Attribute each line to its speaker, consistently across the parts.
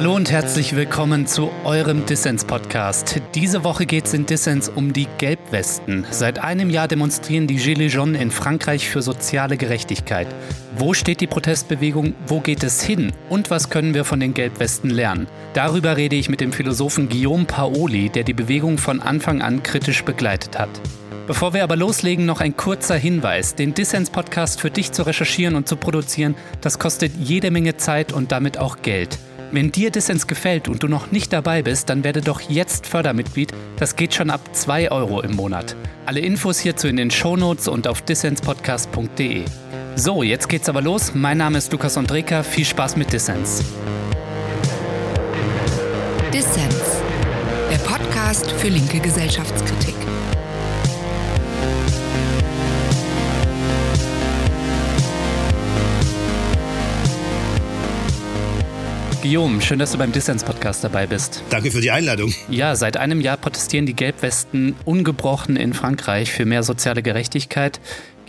Speaker 1: Hallo und herzlich willkommen zu eurem Dissens-Podcast. Diese Woche geht es in Dissens um die Gelbwesten. Seit einem Jahr demonstrieren die Gilets jaunes in Frankreich für soziale Gerechtigkeit. Wo steht die Protestbewegung? Wo geht es hin? Und was können wir von den Gelbwesten lernen? Darüber rede ich mit dem Philosophen Guillaume Paoli, der die Bewegung von Anfang an kritisch begleitet hat. Bevor wir aber loslegen, noch ein kurzer Hinweis. Den Dissens-Podcast für dich zu recherchieren und zu produzieren, das kostet jede Menge Zeit und damit auch Geld. Wenn dir Dissens gefällt und du noch nicht dabei bist, dann werde doch jetzt Fördermitglied. Das geht schon ab 2 Euro im Monat. Alle Infos hierzu in den Shownotes und auf dissenspodcast.de. So, jetzt geht's aber los. Mein Name ist Lukas Andreka. Viel Spaß mit Dissens.
Speaker 2: Dissens, der Podcast für linke Gesellschaftskritik.
Speaker 1: Guillaume, schön, dass du beim Dissens-Podcast dabei bist.
Speaker 3: Danke für die Einladung.
Speaker 1: Ja, seit einem Jahr protestieren die Gelbwesten ungebrochen in Frankreich für mehr soziale Gerechtigkeit.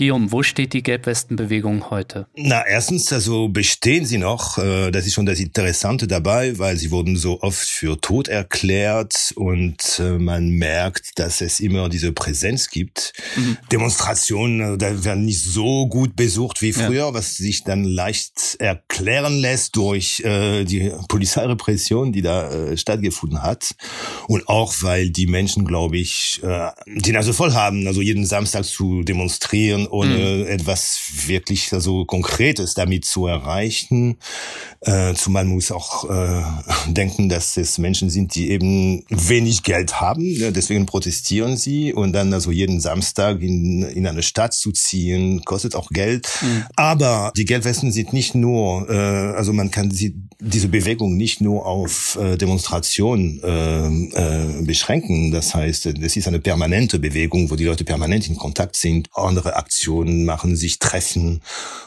Speaker 1: Guillaume, wo steht die Gelbwestenbewegung heute?
Speaker 3: Na, erstens, also bestehen sie noch. Äh, das ist schon das Interessante dabei, weil sie wurden so oft für tot erklärt und äh, man merkt, dass es immer diese Präsenz gibt. Mhm. Demonstrationen, äh, da werden nicht so gut besucht wie früher, ja. was sich dann leicht erklären lässt durch die Polizeirepression, die da stattgefunden hat. Und auch, weil die Menschen, glaube ich, die Nase voll haben, also jeden Samstag zu demonstrieren ohne mhm. etwas wirklich so also Konkretes damit zu erreichen. Äh, zumal muss auch äh, denken, dass es Menschen sind, die eben wenig Geld haben, ne? deswegen protestieren sie und dann also jeden Samstag in, in eine Stadt zu ziehen, kostet auch Geld. Mhm. Aber die Geldwesten sind nicht nur, äh, also man kann sie, diese Bewegung nicht nur auf äh, Demonstrationen äh, äh, beschränken. Das heißt, es ist eine permanente Bewegung, wo die Leute permanent in Kontakt sind, andere Aktionen Aktionen machen, sich treffen.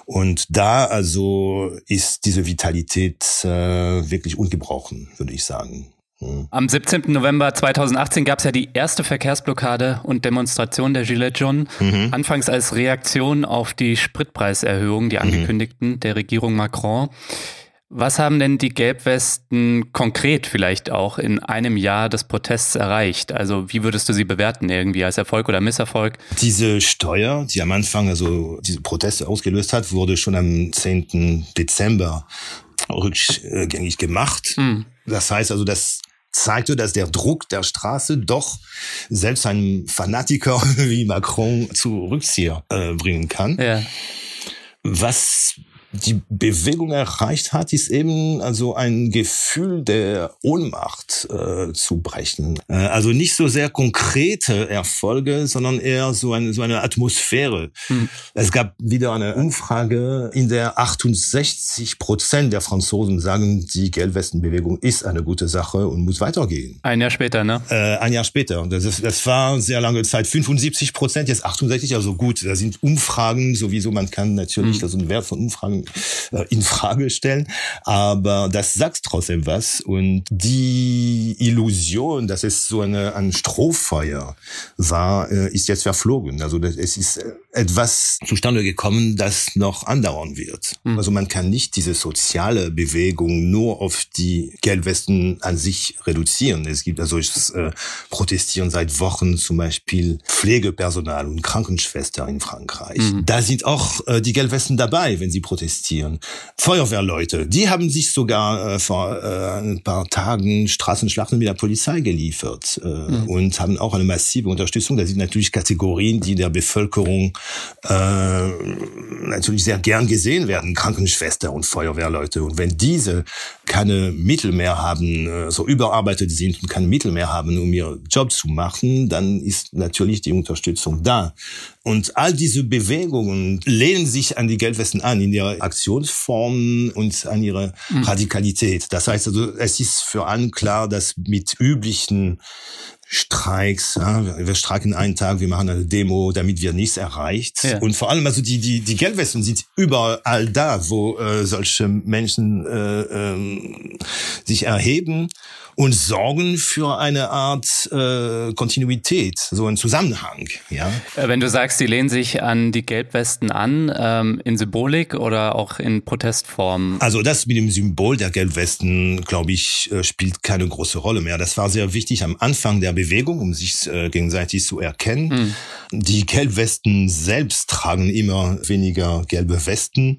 Speaker 3: Und da also ist diese Vitalität äh, wirklich ungebrochen, würde ich sagen.
Speaker 1: Hm. Am 17. November 2018 gab es ja die erste Verkehrsblockade und Demonstration der Gilets Jaunes. Mhm. Anfangs als Reaktion auf die Spritpreiserhöhung, die mhm. angekündigten mhm. der Regierung Macron. Was haben denn die Gelbwesten konkret vielleicht auch in einem Jahr des Protests erreicht? Also wie würdest du sie bewerten irgendwie als Erfolg oder Misserfolg?
Speaker 3: Diese Steuer, die am Anfang also diese Proteste ausgelöst hat, wurde schon am 10. Dezember rückgängig gemacht. Mhm. Das heißt also, das zeigte, dass der Druck der Straße doch selbst einem Fanatiker wie Macron zu Rückzieher äh, bringen kann. Ja. Was die Bewegung erreicht hat, ist eben also ein Gefühl der Ohnmacht äh, zu brechen. Äh, also nicht so sehr konkrete Erfolge, sondern eher so eine, so eine Atmosphäre. Hm. Es gab wieder eine Umfrage, in der 68 Prozent der Franzosen sagen, die Gelbwestenbewegung ist eine gute Sache und muss weitergehen.
Speaker 1: Ein Jahr später, ne?
Speaker 3: Äh, ein Jahr später. Das, ist, das war sehr lange Zeit 75 Prozent, jetzt 68, also gut. Da sind Umfragen sowieso, man kann natürlich, hm. also ein Wert von Umfragen in Frage stellen, aber das sagt trotzdem was und die Illusion, dass es so eine ein Strohfeuer war, äh, ist jetzt verflogen. Also das, es ist äh, etwas zustande gekommen, das noch andauern wird. Mhm. Also man kann nicht diese soziale Bewegung nur auf die Gelbwesten an sich reduzieren. Es gibt also äh, protestieren seit Wochen zum Beispiel Pflegepersonal und Krankenschwester in Frankreich. Mhm. Da sind auch äh, die Gelbwesten dabei, wenn sie protestieren. Feuerwehrleute, die haben sich sogar äh, vor äh, ein paar Tagen Straßenschlachten mit der Polizei geliefert äh, mhm. und haben auch eine massive Unterstützung. Das sind natürlich Kategorien, die der Bevölkerung äh, natürlich sehr gern gesehen werden, Krankenschwester und Feuerwehrleute. Und wenn diese keine Mittel mehr haben, äh, so überarbeitet sind und keine Mittel mehr haben, um ihr Job zu machen, dann ist natürlich die Unterstützung da. Und all diese Bewegungen lehnen sich an die Geldwesten an, in ihrer Aktionsform und an ihre mhm. Radikalität. Das heißt also, es ist für allen klar, dass mit üblichen Streiks, ja, wir streiken einen Tag, wir machen eine Demo, damit wir nichts erreicht. Ja. Und vor allem also die die die Geldwesten sind überall da, wo äh, solche Menschen äh, äh, sich erheben und sorgen für eine Art äh, Kontinuität, so ein Zusammenhang. Ja.
Speaker 1: Äh, wenn du sagst, sie lehnen sich an die Gelbwesten an, ähm, in Symbolik oder auch in Protestform?
Speaker 3: Also das mit dem Symbol der Gelbwesten, glaube ich, äh, spielt keine große Rolle mehr. Das war sehr wichtig am Anfang der Bewegung, um sich äh, gegenseitig zu erkennen. Mhm. Die Gelbwesten selbst tragen immer weniger gelbe Westen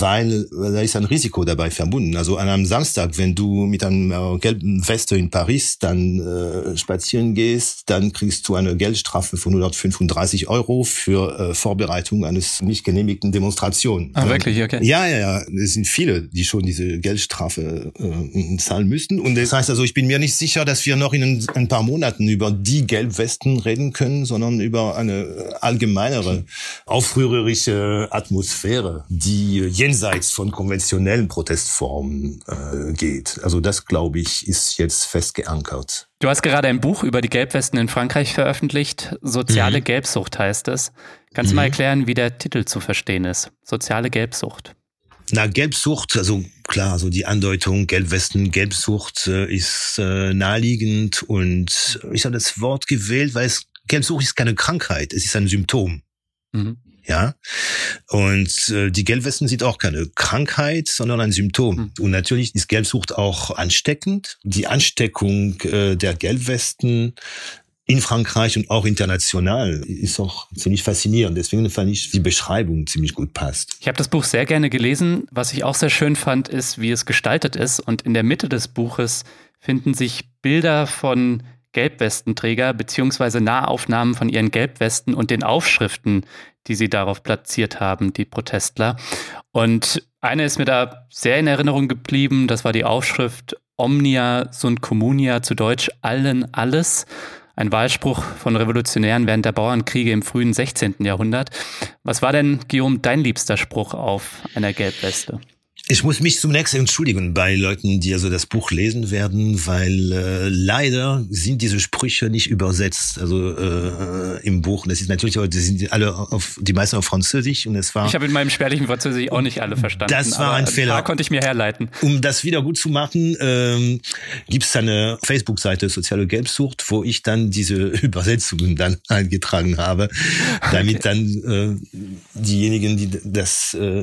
Speaker 3: weil da ist ein Risiko dabei verbunden. Also an einem Samstag, wenn du mit einem gelben Weste in Paris dann äh, spazieren gehst, dann kriegst du eine Geldstrafe von 135 Euro für äh, Vorbereitung eines nicht genehmigten Demonstrationen.
Speaker 1: Ah, wirklich? Okay.
Speaker 3: Ja, ja, ja. Es sind viele, die schon diese Geldstrafe äh, zahlen müssten. Und das heißt also, ich bin mir nicht sicher, dass wir noch in ein, ein paar Monaten über die Gelbwesten reden können, sondern über eine allgemeinere, aufrührerische Atmosphäre, die jenseits von konventionellen Protestformen äh, geht. Also das, glaube ich, ist jetzt fest geankert.
Speaker 1: Du hast gerade ein Buch über die Gelbwesten in Frankreich veröffentlicht. Soziale mhm. Gelbsucht heißt es. Kannst du mal mhm. erklären, wie der Titel zu verstehen ist? Soziale Gelbsucht.
Speaker 3: Na, Gelbsucht, also klar, so die Andeutung Gelbwesten, Gelbsucht äh, ist äh, naheliegend und ich habe das Wort gewählt, weil es Gelbsucht ist keine Krankheit, es ist ein Symptom. Mhm. Ja. Und äh, die Gelbwesten sind auch keine Krankheit, sondern ein Symptom. Mhm. Und natürlich ist Gelbsucht auch ansteckend. Die Ansteckung äh, der Gelbwesten in Frankreich und auch international ist auch ziemlich faszinierend. Deswegen fand ich die Beschreibung ziemlich gut passt.
Speaker 1: Ich habe das Buch sehr gerne gelesen. Was ich auch sehr schön fand, ist, wie es gestaltet ist. Und in der Mitte des Buches finden sich Bilder von Gelbwestenträger beziehungsweise Nahaufnahmen von ihren Gelbwesten und den Aufschriften, die sie darauf platziert haben, die Protestler. Und eine ist mir da sehr in Erinnerung geblieben, das war die Aufschrift Omnia sunt communia, zu Deutsch allen alles. Ein Wahlspruch von Revolutionären während der Bauernkriege im frühen 16. Jahrhundert. Was war denn, Guillaume, dein liebster Spruch auf einer Gelbweste?
Speaker 3: Ich muss mich zunächst entschuldigen bei Leuten, die also das Buch lesen werden, weil äh, leider sind diese Sprüche nicht übersetzt, also äh, im Buch. Das ist natürlich, die sind alle auf die meisten auf Französisch und es war.
Speaker 1: Ich habe in meinem spärlichen Französisch auch nicht alle verstanden.
Speaker 3: Das war ein Fehler. Da
Speaker 1: konnte ich mir herleiten.
Speaker 3: Um das wieder gut zu machen, ähm, gibt es eine Facebook-Seite Soziale Gelbsucht, wo ich dann diese Übersetzungen dann eingetragen habe, damit okay. dann äh, diejenigen, die das äh,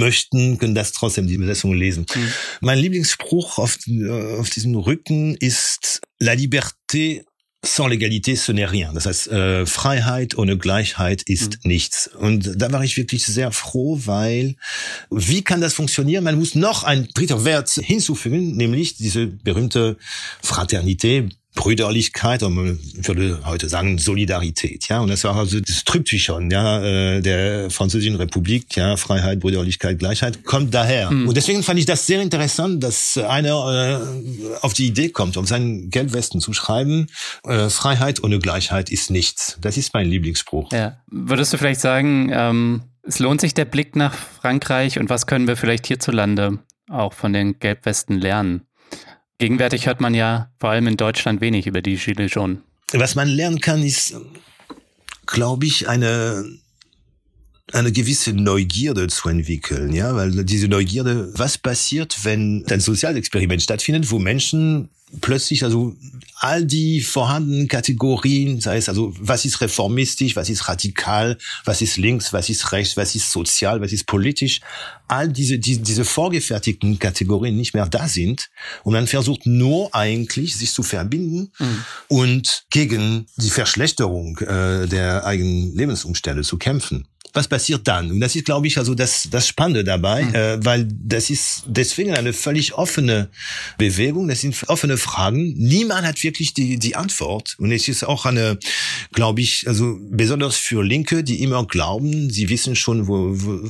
Speaker 3: möchten, können das trotzdem die Übersetzung lesen. Mhm. Mein Lieblingsspruch auf, auf diesem Rücken ist La liberté sans l'égalité, ce n'est rien. Das heißt, äh, Freiheit ohne Gleichheit ist mhm. nichts. Und da war ich wirklich sehr froh, weil wie kann das funktionieren? Man muss noch ein dritter Wert hinzufügen, nämlich diese berühmte Fraternité, Brüderlichkeit, und man würde heute sagen Solidarität, ja. Und das war also das Triptychon, ja, äh, der französischen Republik, ja, Freiheit, Brüderlichkeit, Gleichheit, kommt daher. Mhm. Und deswegen fand ich das sehr interessant, dass einer äh, auf die Idee kommt, um seinen Gelbwesten zu schreiben, äh, Freiheit ohne Gleichheit ist nichts. Das ist mein Lieblingsspruch.
Speaker 1: Ja. Würdest du vielleicht sagen, ähm, es lohnt sich der Blick nach Frankreich und was können wir vielleicht hierzulande auch von den Gelbwesten lernen? Gegenwärtig hört man ja vor allem in Deutschland wenig über die Gilets jaunes.
Speaker 3: Was man lernen kann, ist, glaube ich, eine eine gewisse Neugierde zu entwickeln, ja, weil diese Neugierde, was passiert, wenn ein Sozialexperiment stattfindet, wo Menschen plötzlich also all die vorhandenen Kategorien, sei es also was ist reformistisch, was ist radikal, was ist links, was ist rechts, was ist sozial, was ist politisch, all diese die, diese vorgefertigten Kategorien nicht mehr da sind und man versucht nur eigentlich sich zu verbinden mhm. und gegen die Verschlechterung äh, der eigenen Lebensumstände zu kämpfen was passiert dann? Und das ist, glaube ich, also das, das Spannende dabei, mhm. äh, weil das ist deswegen eine völlig offene Bewegung, das sind offene Fragen. Niemand hat wirklich die, die Antwort. Und es ist auch eine, glaube ich, also besonders für Linke, die immer glauben, sie wissen schon, wo, wo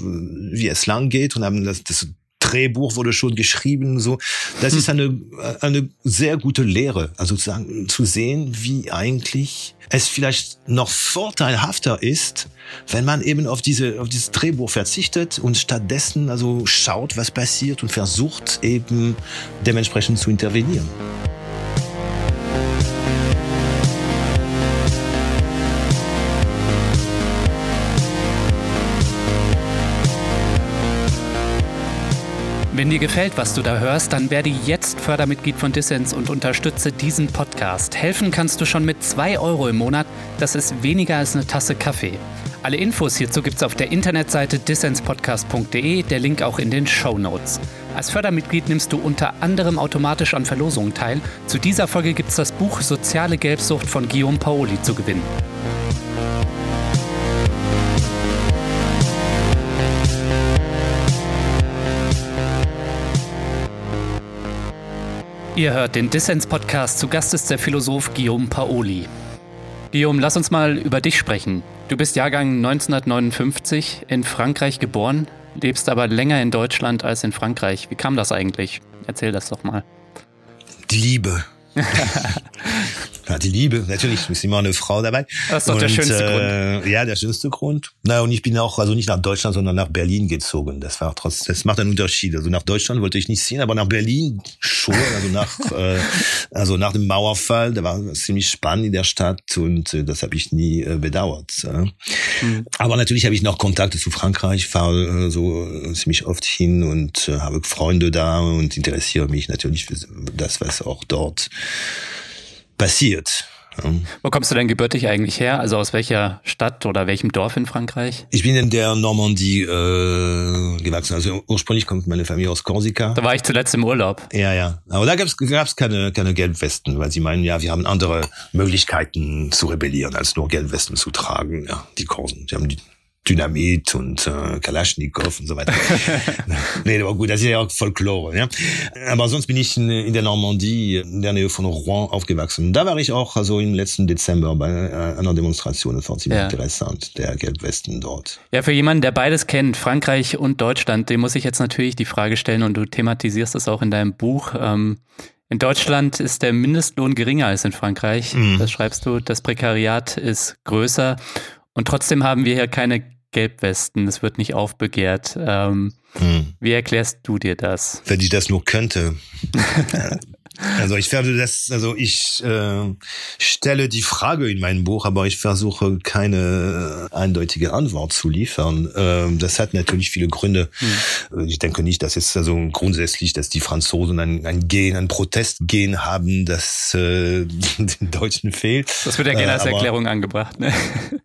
Speaker 3: wie es lang geht und haben das, das Drehbuch wurde schon geschrieben, so. Das hm. ist eine, eine sehr gute Lehre. Also zu, sagen, zu sehen, wie eigentlich es vielleicht noch vorteilhafter ist, wenn man eben auf diese, auf dieses Drehbuch verzichtet und stattdessen also schaut, was passiert und versucht eben dementsprechend zu intervenieren.
Speaker 1: Wenn dir gefällt, was du da hörst, dann werde jetzt Fördermitglied von Dissens und unterstütze diesen Podcast. Helfen kannst du schon mit 2 Euro im Monat. Das ist weniger als eine Tasse Kaffee. Alle Infos hierzu gibt es auf der Internetseite dissenspodcast.de, der Link auch in den Show Notes. Als Fördermitglied nimmst du unter anderem automatisch an Verlosungen teil. Zu dieser Folge gibt es das Buch Soziale Gelbsucht von Guillaume Paoli zu gewinnen. Ihr hört den Dissens-Podcast. Zu Gast ist der Philosoph Guillaume Paoli. Guillaume, lass uns mal über dich sprechen. Du bist Jahrgang 1959 in Frankreich geboren, lebst aber länger in Deutschland als in Frankreich. Wie kam das eigentlich? Erzähl das doch mal.
Speaker 3: Die Liebe. Ja, die Liebe, natürlich ist immer eine Frau dabei.
Speaker 1: Das ist doch und, der schönste äh,
Speaker 3: Grund. Ja, der schönste Grund. Na, und ich bin auch, also nicht nach Deutschland, sondern nach Berlin gezogen. Das war trotzdem, das macht einen Unterschied. Also nach Deutschland wollte ich nicht ziehen, aber nach Berlin schon. Also nach, äh, also nach dem Mauerfall, da war ziemlich spannend in der Stadt und äh, das habe ich nie äh, bedauert. Mhm. Aber natürlich habe ich noch Kontakte zu Frankreich, fahre äh, so äh, ziemlich oft hin und äh, habe Freunde da und interessiere mich natürlich für das, was auch dort passiert.
Speaker 1: Wo kommst du denn gebürtig eigentlich her? Also aus welcher Stadt oder welchem Dorf in Frankreich?
Speaker 3: Ich bin in der Normandie äh, gewachsen. Also ursprünglich kommt meine Familie aus Korsika.
Speaker 1: Da war ich zuletzt im Urlaub.
Speaker 3: Ja, ja. Aber da gab es keine, keine Gelbwesten, weil sie meinen, ja, wir haben andere Möglichkeiten zu rebellieren, als nur Gelbwesten zu tragen. Ja, die Korsen. Sie haben die Dynamit und äh, Kalaschnikow und so weiter. nee, aber gut, das ist ja auch Folklore. Ja? Aber sonst bin ich in, in der Normandie, in der Nähe von Rouen aufgewachsen. Da war ich auch also im letzten Dezember bei äh, einer Demonstration. Das war ziemlich ja. interessant, der Gelbwesten dort.
Speaker 1: Ja, für jemanden, der beides kennt, Frankreich und Deutschland, dem muss ich jetzt natürlich die Frage stellen und du thematisierst das auch in deinem Buch. Ähm, in Deutschland ist der Mindestlohn geringer als in Frankreich. Mhm. Das schreibst du. Das Prekariat ist größer. Und trotzdem haben wir hier keine Gelbwesten, es wird nicht aufbegehrt. Ähm, hm. Wie erklärst du dir das?
Speaker 3: Wenn ich das nur könnte. Also ich werde das, also ich äh, stelle die Frage in meinem Buch, aber ich versuche keine eindeutige Antwort zu liefern. Ähm, das hat natürlich viele Gründe. Mhm. Ich denke nicht, dass es also grundsätzlich, dass die Franzosen ein, ein Gen, ein Protestgen haben, das äh, den Deutschen fehlt.
Speaker 1: Das wird ja gerne äh, als Erklärung angebracht. Ne?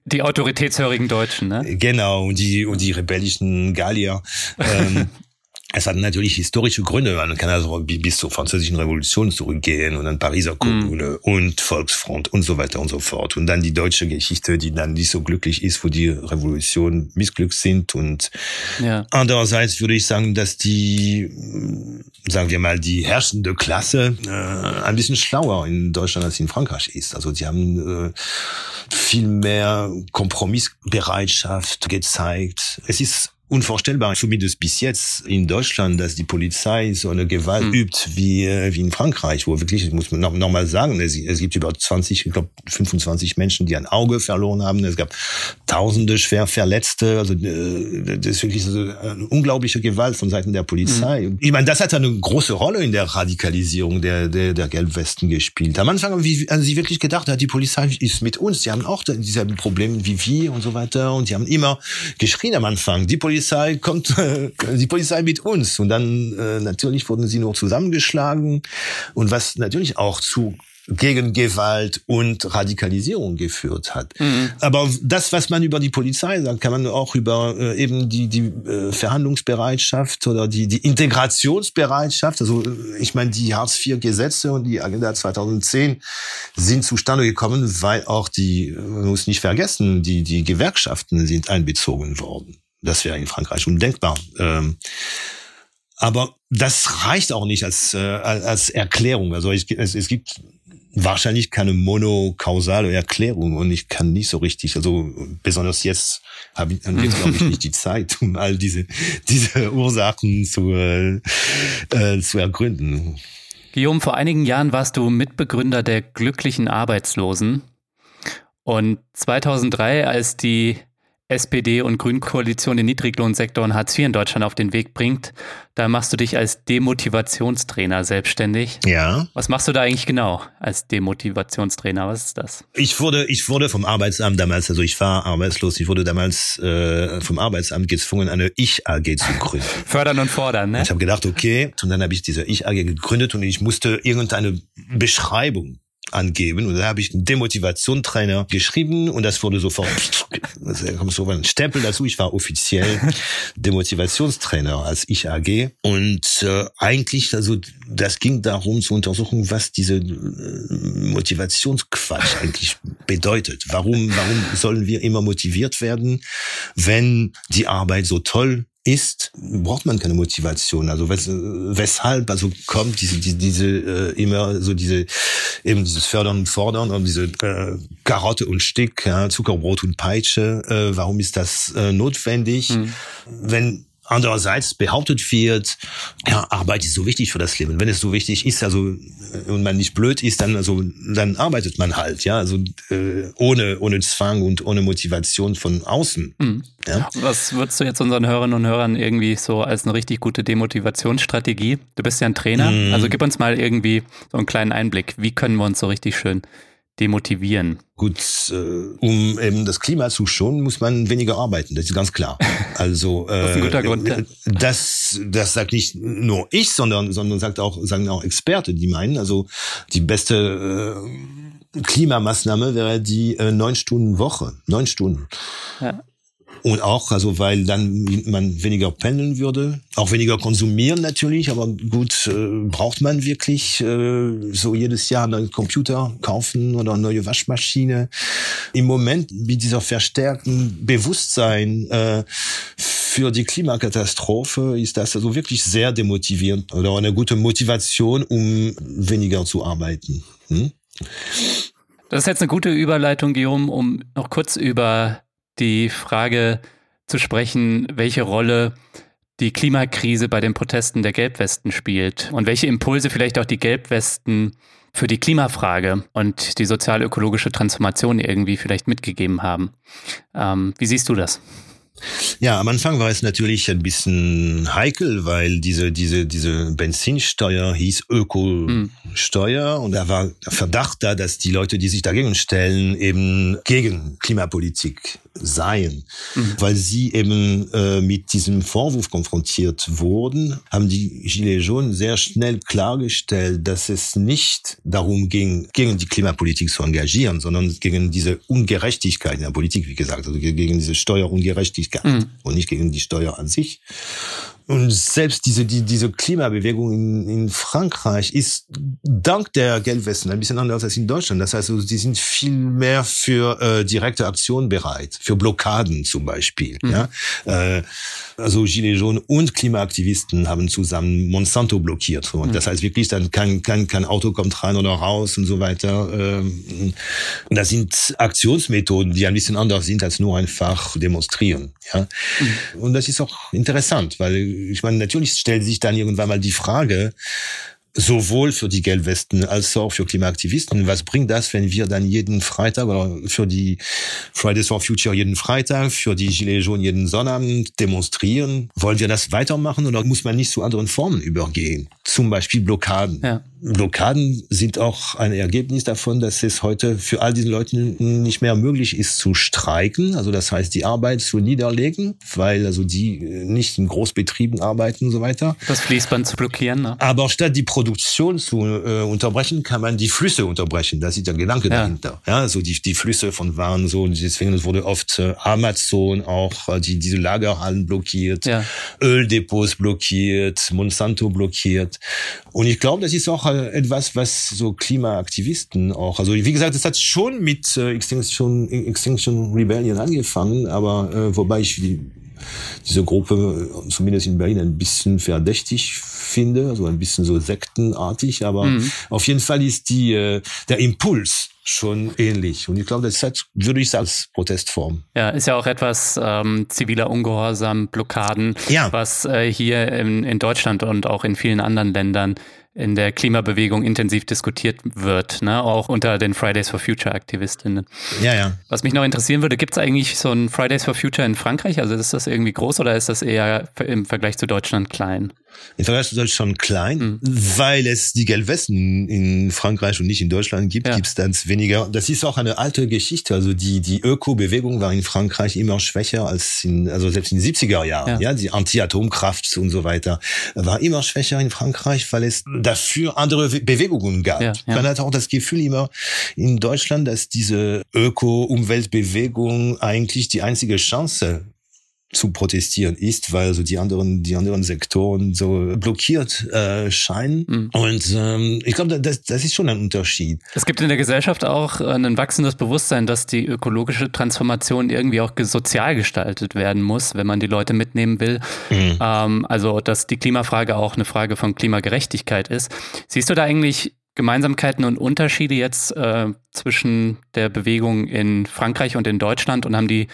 Speaker 1: Die autoritätshörigen Deutschen, ne?
Speaker 3: Genau und die und die rebellischen Gallier. Ähm, es hat natürlich historische Gründe. Man kann also bis zur französischen Revolution zurückgehen und dann Pariser Kommune mm. und Volksfront und so weiter und so fort. Und dann die deutsche Geschichte, die dann nicht so glücklich ist, wo die Revolution missglückt sind. Und ja. andererseits würde ich sagen, dass die, sagen wir mal, die herrschende Klasse äh, ein bisschen schlauer in Deutschland als in Frankreich ist. Also sie haben äh, viel mehr Kompromissbereitschaft gezeigt. Es ist unvorstellbar, zumindest bis jetzt in Deutschland, dass die Polizei so eine Gewalt mhm. übt wie, äh, wie in Frankreich, wo wirklich, muss man noch, noch mal sagen, es, es gibt über 20, ich glaube 25 Menschen, die ein Auge verloren haben. Es gab tausende schwer Verletzte. Also äh, das ist wirklich so eine unglaubliche Gewalt von Seiten der Polizei. Mhm. Ich meine, das hat eine große Rolle in der Radikalisierung der, der, der Gelbwesten gespielt. Am Anfang haben sie wirklich gedacht, die Polizei ist mit uns. Sie haben auch dieselben Probleme wie wir und so weiter. Und sie haben immer geschrien am Anfang, die Polizei Polizei kommt, äh, die Polizei mit uns. Und dann äh, natürlich wurden sie nur zusammengeschlagen. Und was natürlich auch zu gegen Gewalt und Radikalisierung geführt hat. Mhm. Aber das, was man über die Polizei sagt, kann man auch über äh, eben die, die äh, Verhandlungsbereitschaft oder die, die Integrationsbereitschaft, also äh, ich meine, die Hartz-IV-Gesetze und die Agenda 2010 sind zustande gekommen, weil auch die, man muss nicht vergessen, die, die Gewerkschaften sind einbezogen worden. Das wäre in Frankreich undenkbar. Ähm, aber das reicht auch nicht als, äh, als Erklärung. Also ich, es, es gibt wahrscheinlich keine monokausale Erklärung und ich kann nicht so richtig, also besonders jetzt habe ich, jetzt glaube ich nicht die Zeit, um all diese diese Ursachen zu äh, äh, zu ergründen.
Speaker 1: Guillaume, vor einigen Jahren warst du Mitbegründer der glücklichen Arbeitslosen und 2003, als die SPD- und Grünkoalition den Niedriglohnsektor und Hartz IV in Deutschland auf den Weg bringt. Da machst du dich als Demotivationstrainer selbstständig.
Speaker 3: Ja.
Speaker 1: Was machst du da eigentlich genau als Demotivationstrainer? Was ist das?
Speaker 3: Ich wurde, ich wurde vom Arbeitsamt damals, also ich war arbeitslos, ich wurde damals äh, vom Arbeitsamt gezwungen, eine Ich-AG zu gründen.
Speaker 1: Fördern und fordern, ne?
Speaker 3: Ich habe gedacht, okay, und dann habe ich diese Ich-AG gegründet und ich musste irgendeine Beschreibung angeben. Und da habe ich einen Demotivationstrainer geschrieben und das wurde sofort, also da kommt so ein Stempel dazu. Ich war offiziell Demotivationstrainer als Ich AG. Und äh, eigentlich, also das ging darum zu untersuchen, was diese äh, Motivationsquatsch eigentlich bedeutet. Warum, warum sollen wir immer motiviert werden, wenn die Arbeit so toll ist, braucht man keine Motivation. Also wes weshalb also kommt diese diese, diese äh, immer so diese eben dieses Fördern und Fordern und diese äh, Karotte und Stick, ja, Zuckerbrot und Peitsche. Äh, warum ist das äh, notwendig? Mhm. Wenn Andererseits behauptet wird, ja, Arbeit ist so wichtig für das Leben. Wenn es so wichtig ist, also äh, und man nicht blöd ist, dann also dann arbeitet man halt, ja, also äh, ohne ohne Zwang und ohne Motivation von außen. Mhm. Ja.
Speaker 1: Was würdest du jetzt unseren Hörerinnen und Hörern irgendwie so als eine richtig gute Demotivationsstrategie? Du bist ja ein Trainer, mhm. also gib uns mal irgendwie so einen kleinen Einblick. Wie können wir uns so richtig schön demotivieren?
Speaker 3: Gut, äh, um eben das Klima zu schonen, muss man weniger arbeiten. Das ist ganz klar. Also
Speaker 1: äh, das ist ein guter Grund.
Speaker 3: Das, das sagt nicht nur ich, sondern sondern sagt auch sagen auch Experte, die meinen, also die beste äh, Klimamaßnahme wäre die äh, neun Stunden Woche, neun Stunden. Ja. Und auch, also weil dann man weniger pendeln würde, auch weniger konsumieren natürlich, aber gut, äh, braucht man wirklich äh, so jedes Jahr einen Computer kaufen oder eine neue Waschmaschine. Im Moment mit dieser verstärkten Bewusstsein äh, für die Klimakatastrophe ist das also wirklich sehr demotivierend oder eine gute Motivation, um weniger zu arbeiten. Hm?
Speaker 1: Das ist jetzt eine gute Überleitung, Guillaume, um noch kurz über die Frage zu sprechen, welche Rolle die Klimakrise bei den Protesten der Gelbwesten spielt und welche Impulse vielleicht auch die Gelbwesten für die Klimafrage und die sozial-ökologische Transformation irgendwie vielleicht mitgegeben haben. Ähm, wie siehst du das?
Speaker 3: Ja, am Anfang war es natürlich ein bisschen heikel, weil diese, diese, diese Benzinsteuer hieß Ökosteuer mhm. und da war Verdacht da, dass die Leute, die sich dagegen stellen, eben gegen Klimapolitik seien. Mhm. Weil sie eben äh, mit diesem Vorwurf konfrontiert wurden, haben die Gilets jaunes sehr schnell klargestellt, dass es nicht darum ging, gegen die Klimapolitik zu engagieren, sondern gegen diese Ungerechtigkeit in der Politik, wie gesagt, also gegen diese Steuerungerechtigkeit mhm. und nicht gegen die Steuer an sich. Und selbst diese, die, diese Klimabewegung in, in Frankreich ist dank der Gelbwesten ein bisschen anders als in Deutschland. Das heißt, also, die sind viel mehr für äh, direkte Aktion bereit, für Blockaden zum Beispiel. Mhm. Ja? Äh, also Gilets jaunes und Klimaaktivisten haben zusammen Monsanto blockiert. Und mhm. das heißt wirklich, dann kein, kein, kein Auto kommt rein oder raus und so weiter. Ähm, das sind Aktionsmethoden, die ein bisschen anders sind als nur einfach demonstrieren. Ja? Mhm. Und das ist auch interessant, weil ich meine, natürlich stellt sich dann irgendwann mal die Frage, sowohl für die Gelbwesten als auch für Klimaaktivisten. Was bringt das, wenn wir dann jeden Freitag oder für die Fridays for Future jeden Freitag, für die Gilets jaunes jeden Sonnabend demonstrieren? Wollen wir das weitermachen oder muss man nicht zu anderen Formen übergehen? Zum Beispiel Blockaden. Ja. Blockaden sind auch ein Ergebnis davon, dass es heute für all diese Leute nicht mehr möglich ist zu streiken, also das heißt die Arbeit zu niederlegen, weil also die nicht in Großbetrieben arbeiten und so weiter.
Speaker 1: Das Fließband zu blockieren. Ne?
Speaker 3: Aber statt die Produktion zu äh, unterbrechen, kann man die Flüsse unterbrechen. Das ist der Gedanke ja. dahinter. Ja, also die, die Flüsse von Waren so. Und deswegen wurde oft äh, Amazon auch äh, die diese Lagerhallen blockiert, ja. Öldepots blockiert, Monsanto blockiert. Und ich glaube, das ist auch etwas, was so Klimaaktivisten auch, also wie gesagt, es hat schon mit äh, Extinction, Extinction Rebellion angefangen, aber äh, wobei ich die, diese Gruppe äh, zumindest in Berlin ein bisschen verdächtig finde, also ein bisschen so sektenartig, aber mhm. auf jeden Fall ist die äh, der Impuls schon ähnlich. Und ich glaube, das hat, würde ich sagen, als Protestform.
Speaker 1: Ja, ist ja auch etwas ähm, ziviler Ungehorsam, Blockaden, ja. was äh, hier in, in Deutschland und auch in vielen anderen Ländern in der Klimabewegung intensiv diskutiert wird, ne? auch unter den Fridays for Future Aktivistinnen.
Speaker 3: Ja, ja.
Speaker 1: Was mich noch interessieren würde, gibt es eigentlich so ein Fridays for Future in Frankreich? Also ist das irgendwie groß oder ist das eher im Vergleich zu Deutschland klein?
Speaker 3: Im Vergleich zu Deutschland klein, mhm. weil es die Gelbwesten in Frankreich und nicht in Deutschland gibt, ja. gibt es dann weniger. Das ist auch eine alte Geschichte. Also die, die Öko-Bewegung war in Frankreich immer schwächer als in, also selbst in den 70er Jahren. Ja, ja die Anti-Atomkraft und so weiter war immer schwächer in Frankreich, weil es dafür andere Bewegungen gab. Ja, ja. Man hat auch das Gefühl immer in Deutschland, dass diese Öko-Umweltbewegung eigentlich die einzige Chance zu protestieren ist, weil so die anderen die anderen Sektoren so blockiert äh, scheinen mhm. und ähm, ich glaube das, das ist schon ein Unterschied.
Speaker 1: Es gibt in der Gesellschaft auch ein wachsendes Bewusstsein, dass die ökologische Transformation irgendwie auch sozial gestaltet werden muss, wenn man die Leute mitnehmen will. Mhm. Ähm, also dass die Klimafrage auch eine Frage von Klimagerechtigkeit ist. Siehst du da eigentlich Gemeinsamkeiten und Unterschiede jetzt äh, zwischen der Bewegung in Frankreich und in Deutschland und haben die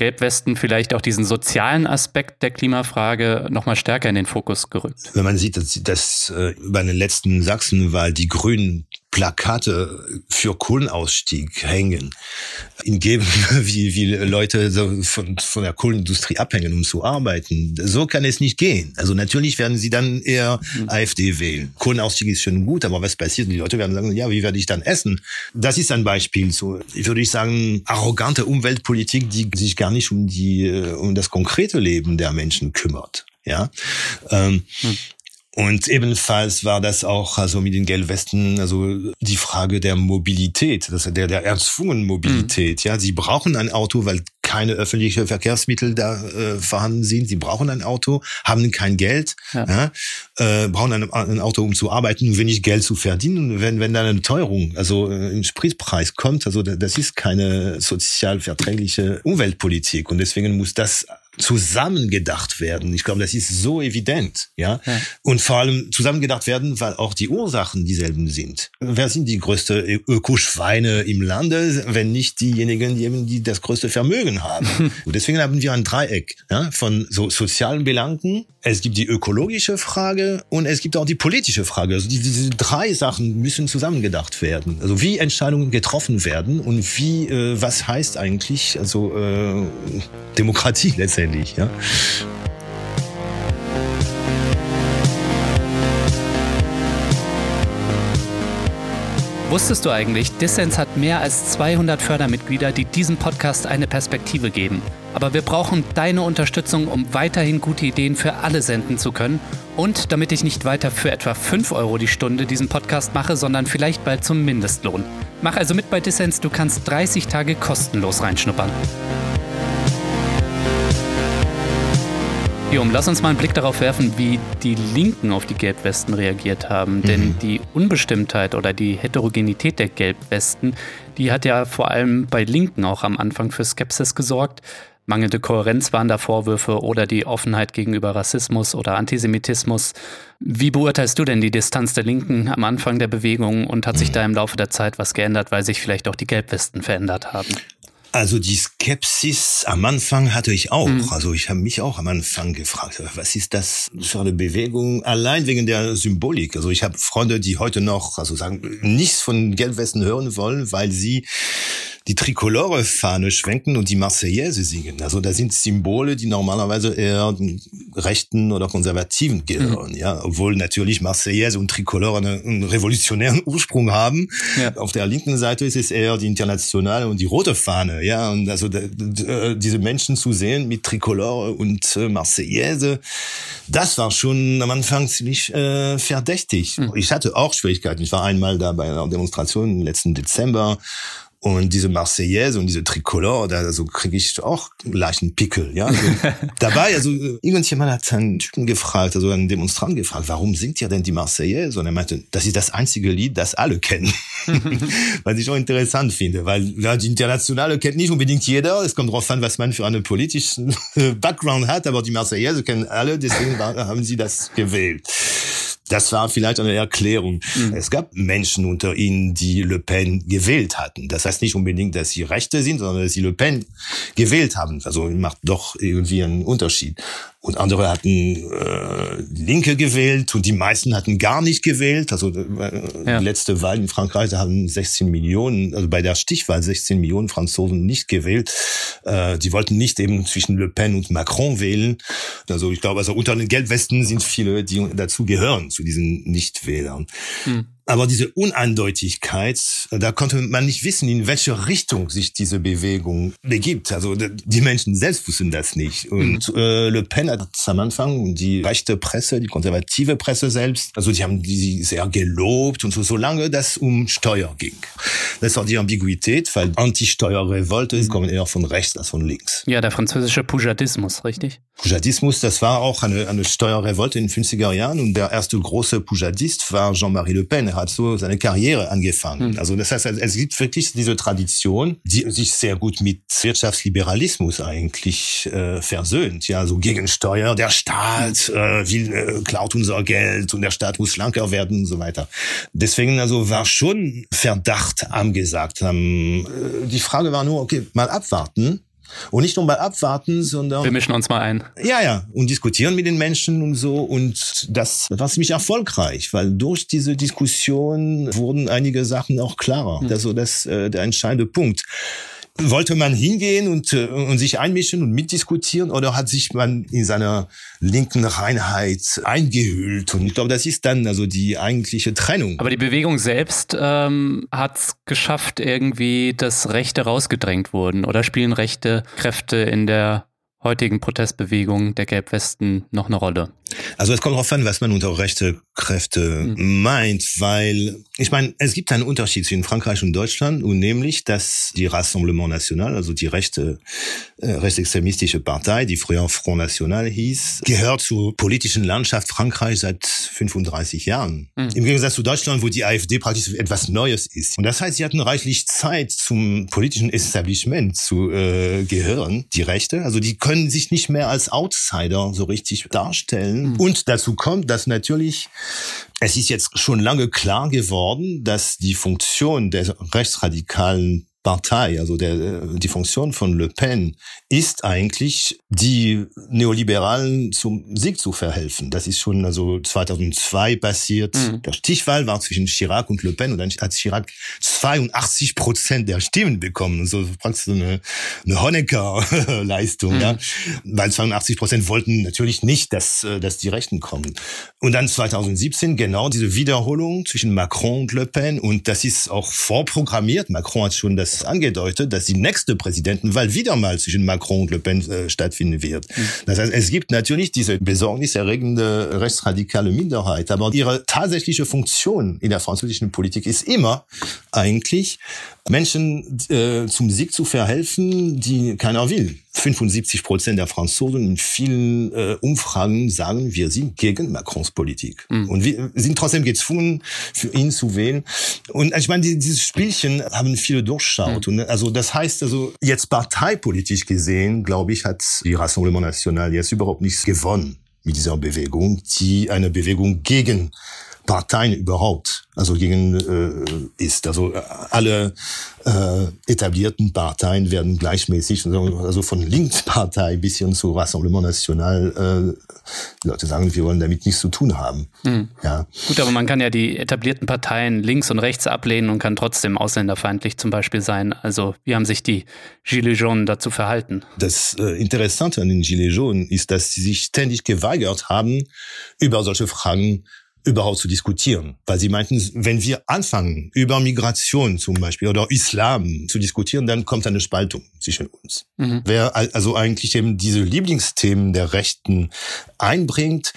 Speaker 1: Gelbwesten vielleicht auch diesen sozialen Aspekt der Klimafrage nochmal stärker in den Fokus gerückt.
Speaker 3: Wenn man sieht, dass, dass äh, bei den letzten Sachsenwahl die Grünen Plakate für Kohlenausstieg hängen, in Gegenden, wie, wie Leute so von, von der Kohlenindustrie abhängen, um zu arbeiten. So kann es nicht gehen. Also natürlich werden sie dann eher mhm. AfD wählen. Kohlenausstieg ist schon gut, aber was passiert? Die Leute werden sagen, ja, wie werde ich dann essen? Das ist ein Beispiel. So, würde ich sagen, arrogante Umweltpolitik, die sich gar nicht um die, äh, um das konkrete Leben der Menschen kümmert. Ja. Ähm, hm. Und ebenfalls war das auch also mit den Gelbwesten also die Frage der Mobilität, das der der erzwungenen Mobilität. Mhm. Ja, sie brauchen ein Auto, weil keine öffentlichen Verkehrsmittel da äh, vorhanden sind. Sie brauchen ein Auto, haben kein Geld, ja. Ja, äh, brauchen ein, ein, Auto, um zu arbeiten und wenig Geld zu verdienen. Und wenn wenn dann eine Teuerung, also äh, ein Spritpreis kommt, also das ist keine sozial verträgliche Umweltpolitik und deswegen muss das zusammengedacht werden. Ich glaube, das ist so evident, ja? ja. Und vor allem zusammengedacht werden, weil auch die Ursachen dieselben sind. Wer sind die größte Ökoschweine im Lande, wenn nicht diejenigen, die eben die das größte Vermögen haben? Und deswegen haben wir ein Dreieck ja, von so sozialen Belangen. Es gibt die ökologische Frage und es gibt auch die politische Frage. Also diese drei Sachen müssen zusammengedacht werden. Also wie Entscheidungen getroffen werden und wie äh, was heißt eigentlich also äh, Demokratie letztendlich letztendlich. Ja?
Speaker 1: Wusstest du eigentlich, Dissens hat mehr als 200 Fördermitglieder, die diesem Podcast eine Perspektive geben. Aber wir brauchen deine Unterstützung, um weiterhin gute Ideen für alle senden zu können und damit ich nicht weiter für etwa 5 Euro die Stunde diesen Podcast mache, sondern vielleicht bald zum Mindestlohn. Mach also mit bei Dissens, du kannst 30 Tage kostenlos reinschnuppern. Jum, lass uns mal einen Blick darauf werfen, wie die Linken auf die Gelbwesten reagiert haben. Mhm. Denn die Unbestimmtheit oder die Heterogenität der Gelbwesten, die hat ja vor allem bei Linken auch am Anfang für Skepsis gesorgt. Mangelnde Kohärenz waren da Vorwürfe oder die Offenheit gegenüber Rassismus oder Antisemitismus. Wie beurteilst du denn die Distanz der Linken am Anfang der Bewegung und hat sich da im Laufe der Zeit was geändert, weil sich vielleicht auch die Gelbwesten verändert haben?
Speaker 3: Also die Skepsis am Anfang hatte ich auch. Mhm. Also ich habe mich auch am Anfang gefragt, was ist das für eine Bewegung? Allein wegen der Symbolik. Also ich habe Freunde, die heute noch, also sagen, nichts von Gelbwesten hören wollen, weil sie die Trikolore-Fahne schwenken und die Marseillaise singen. Also da sind Symbole, die normalerweise eher rechten oder konservativen gehören. Mhm. Ja, obwohl natürlich Marseillaise und Trikolore einen, einen revolutionären Ursprung haben. Ja. Auf der linken Seite ist es eher die internationale und die rote Fahne. Ja, und also äh, diese Menschen zu sehen mit Trikolore und äh, Marseillaise, das war schon am Anfang ziemlich äh, verdächtig. Mhm. Ich hatte auch Schwierigkeiten. Ich war einmal da bei einer Demonstration im letzten Dezember und diese Marseillaise und diese Tricolore, da so kriege ich auch leichten Pickel. Ja, also, dabei, also irgendjemand hat einen Typen gefragt, also einen Demonstrant gefragt, warum singt ihr denn die Marseillaise? Und er meinte, das ist das einzige Lied, das alle kennen. was ich auch interessant finde, weil ja, die Internationale kennt nicht unbedingt jeder. Es kommt darauf an, was man für einen politischen Background hat, aber die Marseillaise kennen alle, deswegen haben sie das gewählt. Das war vielleicht eine Erklärung. Mhm. Es gab Menschen unter ihnen, die Le Pen gewählt hatten. Das heißt nicht unbedingt, dass sie Rechte sind, sondern dass sie Le Pen gewählt haben. Also macht doch irgendwie einen Unterschied und andere hatten äh, Linke gewählt und die meisten hatten gar nicht gewählt. Also äh, ja. die letzte Wahl in Frankreich da haben 16 Millionen, also bei der Stichwahl 16 Millionen Franzosen nicht gewählt. Äh, die wollten nicht eben zwischen Le Pen und Macron wählen. Also ich glaube, also unter den Gelbwesten sind viele, die dazu gehören, zu diesen Nichtwählern. Hm. Aber diese Uneindeutigkeit, da konnte man nicht wissen, in welche Richtung sich diese Bewegung begibt. Also die Menschen selbst wussten das nicht. Und mhm. äh, Le Pen hat am Anfang die rechte Presse, die konservative Presse selbst, also die haben die sehr gelobt und so, solange das um Steuer ging. Das war die Ambiguität, weil Anti-Steuerrevolte mhm. kommen eher von rechts als von links.
Speaker 1: Ja, der französische Poujadismus, richtig?
Speaker 3: Poujadismus, das war auch eine, eine Steuerrevolte in den 50er Jahren und der erste große Poujadist war Jean-Marie Le Pen. Er hat so seine Karriere angefangen. Mhm. Also das heißt, es gibt wirklich diese Tradition, die sich sehr gut mit Wirtschaftsliberalismus eigentlich äh, versöhnt. Ja, so gegen Steuer, der Staat äh, will, äh, klaut unser Geld und der Staat muss schlanker werden und so weiter. Deswegen also war schon Verdacht angesagt. Ähm, die Frage war nur, okay, mal abwarten und nicht nur mal abwarten, sondern.
Speaker 1: Wir mischen uns mal ein.
Speaker 3: Ja, ja. Und diskutieren mit den Menschen und so. Und das war ziemlich erfolgreich, weil durch diese Diskussion wurden einige Sachen auch klarer. Mhm. Also das äh, der entscheidende Punkt wollte man hingehen und, äh, und sich einmischen und mitdiskutieren oder hat sich man in seiner linken Reinheit eingehüllt? Und ich glaube, das ist dann also die eigentliche Trennung.
Speaker 1: Aber die Bewegung selbst ähm, hat es geschafft, irgendwie, dass Rechte rausgedrängt wurden oder spielen rechte Kräfte in der heutigen Protestbewegung der Gelbwesten noch eine Rolle?
Speaker 3: Also es kommt darauf an, was man unter rechte Kräfte mhm. meint, weil ich meine, es gibt einen Unterschied zwischen Frankreich und Deutschland und nämlich, dass die Rassemblement National, also die rechte äh, rechtsextremistische Partei, die früher Front National hieß, gehört zur politischen Landschaft Frankreich seit 35 Jahren. Mhm. Im Gegensatz zu Deutschland, wo die AfD praktisch etwas Neues ist. Und das heißt, sie hatten reichlich Zeit zum politischen Establishment zu äh, gehören, die Rechte. Also die können sich nicht mehr als Outsider so richtig darstellen. Mhm. Und dazu kommt, dass natürlich es ist jetzt schon lange klar geworden, dass die Funktion der rechtsradikalen Partei, also der, die Funktion von Le Pen ist eigentlich, die Neoliberalen zum Sieg zu verhelfen. Das ist schon also 2002 passiert. Mhm. Der Stichwahl war zwischen Chirac und Le Pen und dann hat Chirac 82 Prozent der Stimmen bekommen. So praktisch so eine, eine Honecker-Leistung, mhm. ja. Weil 82 Prozent wollten natürlich nicht, dass, dass die Rechten kommen. Und dann 2017 genau diese Wiederholung zwischen Macron und Le Pen und das ist auch vorprogrammiert. Macron hat schon das es angedeutet, dass die nächste Präsidentenwahl wieder mal zwischen Macron und Le Pen äh, stattfinden wird. Mhm. Das heißt, es gibt natürlich diese besorgniserregende rechtsradikale Minderheit, aber ihre tatsächliche Funktion in der französischen Politik ist immer eigentlich Menschen äh, zum Sieg zu verhelfen, die keiner will. 75 Prozent der Franzosen in vielen äh, Umfragen sagen, wir sind gegen Macrons Politik. Mhm. Und wir sind trotzdem gezwungen, für ihn zu wählen. Und ich meine, dieses Spielchen haben viele durchschaut. Mhm. Und also das heißt also, jetzt parteipolitisch gesehen, glaube ich, hat die Rassemblement National jetzt überhaupt nichts gewonnen mit dieser Bewegung, die eine Bewegung gegen Parteien überhaupt, also gegen äh, ist. Also äh, alle äh, etablierten Parteien werden gleichmäßig, also von Linkspartei bis hin zu Rassemblement National, äh, Leute sagen, wir wollen damit nichts zu tun haben.
Speaker 1: Mhm. Ja. Gut, aber man kann ja die etablierten Parteien links und rechts ablehnen und kann trotzdem ausländerfeindlich zum Beispiel sein. Also wie haben sich die Gilets jaunes dazu verhalten?
Speaker 3: Das äh, Interessante an den Gilets jaunes ist, dass sie sich ständig geweigert haben, über solche Fragen überhaupt zu diskutieren. Weil sie meinten, wenn wir anfangen, über Migration zum Beispiel oder Islam zu diskutieren, dann kommt eine Spaltung zwischen uns. Mhm. Wer also eigentlich eben diese Lieblingsthemen der Rechten einbringt,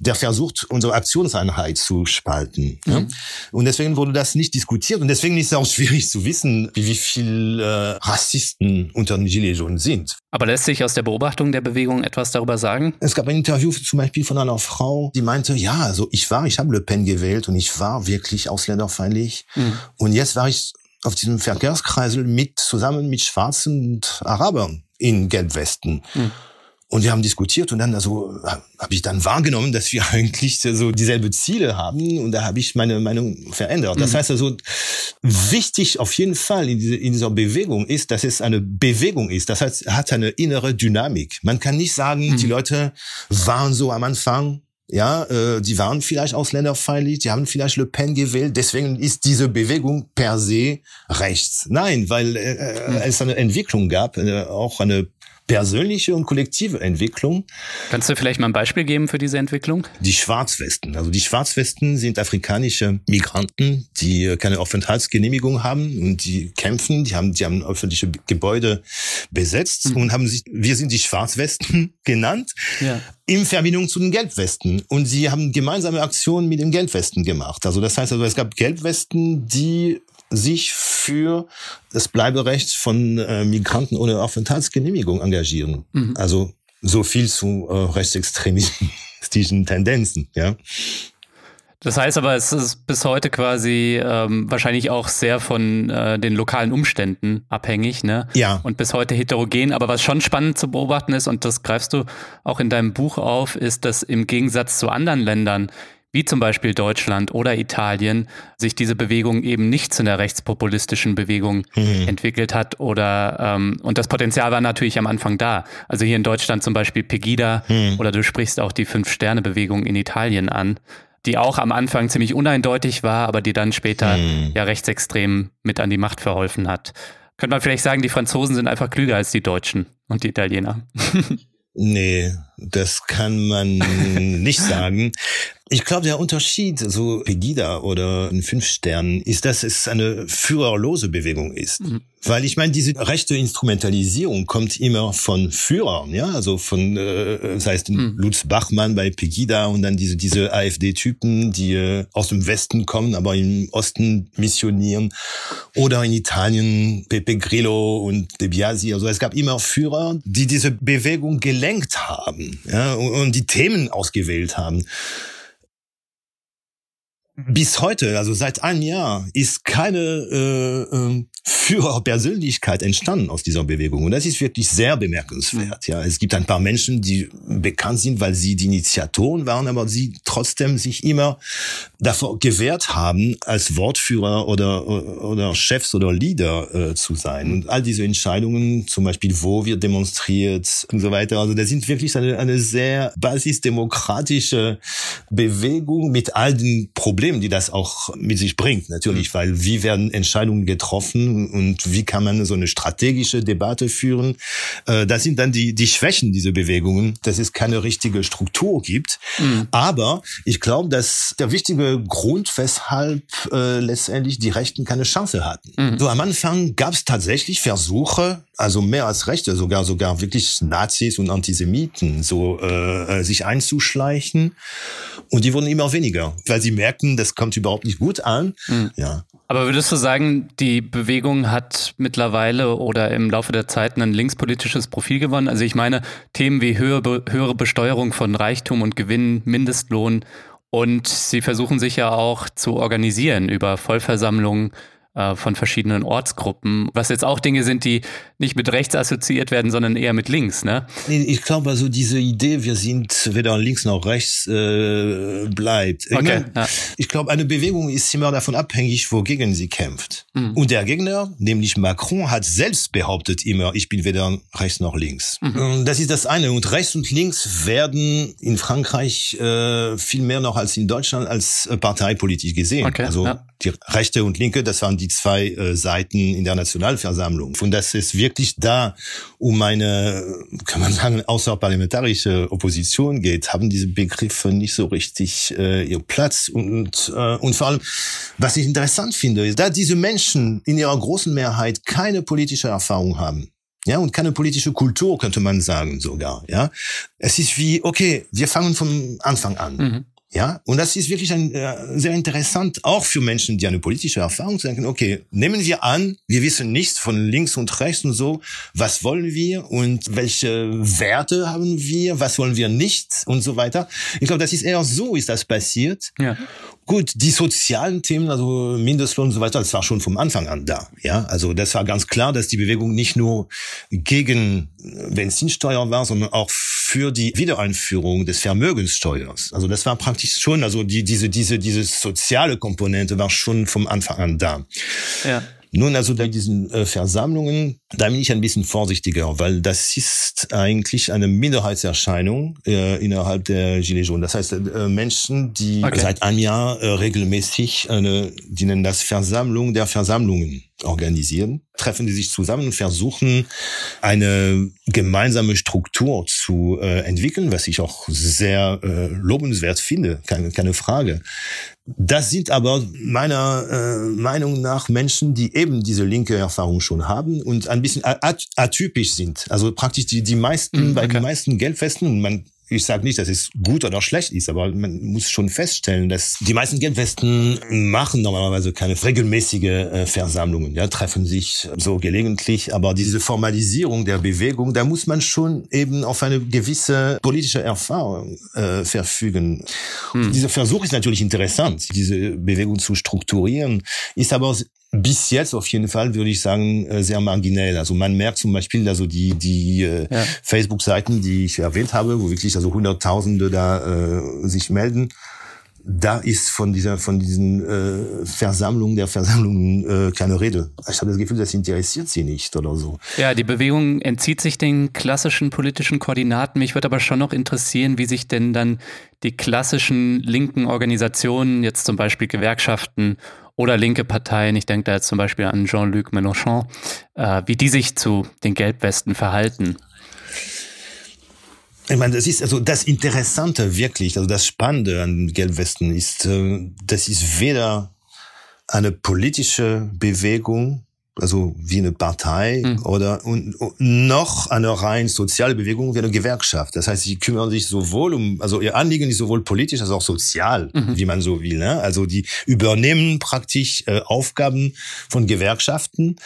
Speaker 3: der versucht, unsere Aktionseinheit zu spalten. Mhm. Ja? Und deswegen wurde das nicht diskutiert. Und deswegen ist es auch schwierig zu wissen, wie viel äh, Rassisten unter den Gilets jaunes sind.
Speaker 1: Aber lässt sich aus der Beobachtung der Bewegung etwas darüber sagen?
Speaker 3: Es gab ein Interview zum Beispiel von einer Frau, die meinte, ja, also ich war, ich habe Le Pen gewählt und ich war wirklich ausländerfeindlich. Mhm. Und jetzt war ich auf diesem Verkehrskreisel mit zusammen mit Schwarzen und Arabern in Gelbwesten. Mhm. Und wir haben diskutiert und dann also habe ich dann wahrgenommen, dass wir eigentlich so dieselbe Ziele haben und da habe ich meine Meinung verändert. Das mhm. heißt also wichtig auf jeden Fall in, diese, in dieser Bewegung ist, dass es eine Bewegung ist. Das heißt, hat eine innere Dynamik. Man kann nicht sagen, mhm. die Leute waren so am Anfang ja, äh, die waren vielleicht ausländerfeindlich, die haben vielleicht Le Pen gewählt, deswegen ist diese Bewegung per se rechts. Nein, weil äh, mhm. es eine Entwicklung gab, äh, auch eine persönliche und kollektive Entwicklung.
Speaker 1: Kannst du vielleicht mal ein Beispiel geben für diese Entwicklung?
Speaker 3: Die Schwarzwesten. Also die Schwarzwesten sind afrikanische Migranten, die keine Aufenthaltsgenehmigung haben und die kämpfen. Die haben, die haben öffentliche Gebäude besetzt mhm. und haben sich, wir sind die Schwarzwesten genannt. Ja. In Verbindung zu den Gelbwesten. Und sie haben gemeinsame Aktionen mit den Gelbwesten gemacht. Also das heißt also, es gab Gelbwesten, die sich für das Bleiberecht von äh, Migranten ohne Aufenthaltsgenehmigung engagieren. Mhm. Also so viel zu äh, rechtsextremistischen Tendenzen, ja.
Speaker 1: Das heißt aber, es ist bis heute quasi ähm, wahrscheinlich auch sehr von äh, den lokalen Umständen abhängig, ne?
Speaker 3: Ja.
Speaker 1: Und bis heute heterogen. Aber was schon spannend zu beobachten ist, und das greifst du auch in deinem Buch auf, ist, dass im Gegensatz zu anderen Ländern wie zum Beispiel Deutschland oder Italien, sich diese Bewegung eben nicht zu einer rechtspopulistischen Bewegung mhm. entwickelt hat oder ähm, und das Potenzial war natürlich am Anfang da. Also hier in Deutschland zum Beispiel Pegida mhm. oder du sprichst auch die Fünf-Sterne-Bewegung in Italien an, die auch am Anfang ziemlich uneindeutig war, aber die dann später mhm. ja rechtsextrem mit an die Macht verholfen hat. Könnte man vielleicht sagen, die Franzosen sind einfach klüger als die Deutschen und die Italiener.
Speaker 3: Nee, das kann man nicht sagen. Ich glaube, der Unterschied, so Pegida oder ein Fünf-Stern, ist, dass es eine führerlose Bewegung ist. Mhm. Weil ich meine, diese rechte Instrumentalisierung kommt immer von Führern, ja, also von, äh, das heißt mhm. Lutz Bachmann bei Pegida und dann diese diese AfD-Typen, die äh, aus dem Westen kommen, aber im Osten missionieren, oder in Italien Pepe Grillo und De Biasi. Also es gab immer Führer, die diese Bewegung gelenkt haben, ja, und, und die Themen ausgewählt haben bis heute, also seit einem Jahr, ist keine äh, äh, Führerpersönlichkeit entstanden aus dieser Bewegung. Und das ist wirklich sehr bemerkenswert. Ja, es gibt ein paar Menschen, die bekannt sind, weil sie die Initiatoren waren, aber sie trotzdem sich immer davor gewehrt haben, als Wortführer oder, oder Chefs oder Leader äh, zu sein. Und all diese Entscheidungen, zum Beispiel, wo wir demonstriert und so weiter, also das sind wirklich eine, eine sehr basisdemokratische Bewegung mit all den Problemen, die das auch mit sich bringt, natürlich, weil wie werden Entscheidungen getroffen und wie kann man so eine strategische Debatte führen. Äh, das sind dann die, die Schwächen dieser Bewegungen, dass es keine richtige Struktur gibt. Mhm. Aber ich glaube, dass der wichtige Grund, weshalb äh, letztendlich die Rechten keine Chance hatten. Mhm. So am Anfang gab es tatsächlich Versuche, also mehr als Rechte, sogar sogar wirklich Nazis und Antisemiten so äh, äh sich einzuschleichen. Und die wurden immer weniger, weil sie merkten, das kommt überhaupt nicht gut an. Mhm. Ja.
Speaker 1: Aber würdest du sagen, die Bewegung hat mittlerweile oder im Laufe der Zeit ein linkspolitisches Profil gewonnen? Also ich meine, Themen wie höhere, höhere Besteuerung von Reichtum und Gewinn, Mindestlohn und sie versuchen sich ja auch zu organisieren über Vollversammlungen, von verschiedenen Ortsgruppen, was jetzt auch Dinge sind, die nicht mit rechts assoziiert werden, sondern eher mit links, ne?
Speaker 3: Ich glaube also diese Idee, wir sind weder links noch rechts, äh, bleibt. Ich,
Speaker 1: okay, ja.
Speaker 3: ich glaube, eine Bewegung ist immer davon abhängig, wogegen sie kämpft. Mhm. Und der Gegner, nämlich Macron, hat selbst behauptet immer, ich bin weder rechts noch links. Mhm. Das ist das eine. Und rechts und links werden in Frankreich äh, viel mehr noch als in Deutschland als äh, parteipolitisch gesehen. Okay, also ja. die Rechte und Linke, das waren die die zwei äh, Seiten in der Nationalversammlung. Und das ist wirklich da um eine, kann man sagen, außerparlamentarische Opposition geht, haben diese Begriffe nicht so richtig äh, ihr Platz. Und, äh, und vor allem, was ich interessant finde, ist, da diese Menschen in ihrer großen Mehrheit keine politische Erfahrung haben, ja, und keine politische Kultur, könnte man sagen sogar, ja. Es ist wie, okay, wir fangen vom Anfang an. Mhm. Ja, und das ist wirklich ein, äh, sehr interessant, auch für Menschen, die eine politische Erfahrung denken, okay, nehmen wir an, wir wissen nichts von links und rechts und so, was wollen wir und welche Werte haben wir, was wollen wir nicht und so weiter. Ich glaube, das ist eher so, ist das passiert. Ja. Gut, die sozialen Themen, also Mindestlohn und so weiter, das war schon vom Anfang an da. Ja, also das war ganz klar, dass die Bewegung nicht nur gegen Benzinsteuer war, sondern auch für die Wiedereinführung des Vermögenssteuers. Also das war praktisch schon, also die, diese, diese, diese soziale Komponente war schon vom Anfang an da. Ja. Nun, also bei diesen äh, Versammlungen, da bin ich ein bisschen vorsichtiger, weil das ist eigentlich eine Minderheitserscheinung äh, innerhalb der Gilets jaunes. Das heißt, äh, Menschen, die okay. seit einem Jahr äh, regelmäßig eine, die nennen das Versammlung der Versammlungen organisieren, treffen die sich zusammen und versuchen, eine gemeinsame Struktur zu äh, entwickeln, was ich auch sehr lobenswert finde, keine, keine Frage. Das sind aber meiner äh, Meinung nach Menschen, die eben diese linke Erfahrung schon haben und ein bisschen atypisch sind. Also praktisch die, die meisten, mhm, okay. bei den meisten Geldfesten, man ich sage nicht, dass es gut oder schlecht ist, aber man muss schon feststellen, dass die meisten Gelbwesten machen normalerweise keine regelmäßige äh, Versammlungen, ja, treffen sich so gelegentlich, aber diese Formalisierung der Bewegung, da muss man schon eben auf eine gewisse politische Erfahrung äh, verfügen. Hm. Dieser Versuch ist natürlich interessant, diese Bewegung zu strukturieren, ist aber bis jetzt auf jeden Fall würde ich sagen äh, sehr marginell. Also man merkt zum Beispiel also die die äh, ja. Facebook-Seiten, die ich erwähnt habe, wo wirklich also Hunderttausende da äh, sich melden. Da ist von dieser von diesen äh, Versammlungen der Versammlungen äh, keine Rede. Ich habe das Gefühl, das interessiert sie nicht oder so.
Speaker 1: Ja, die Bewegung entzieht sich den klassischen politischen Koordinaten. Mich würde aber schon noch interessieren, wie sich denn dann die klassischen linken Organisationen, jetzt zum Beispiel Gewerkschaften oder linke Parteien, ich denke da jetzt zum Beispiel an Jean-Luc Mélenchon, äh, wie die sich zu den Gelbwesten verhalten.
Speaker 3: Ich meine, das ist also das Interessante wirklich, also das Spannende an Gelbwesten ist, äh, das ist weder eine politische Bewegung, also wie eine Partei mhm. oder und, und noch eine rein soziale Bewegung wie eine Gewerkschaft. Das heißt, sie kümmern sich sowohl um, also ihr Anliegen ist sowohl politisch als auch sozial, mhm. wie man so will. Ne? Also die übernehmen praktisch äh, Aufgaben von Gewerkschaften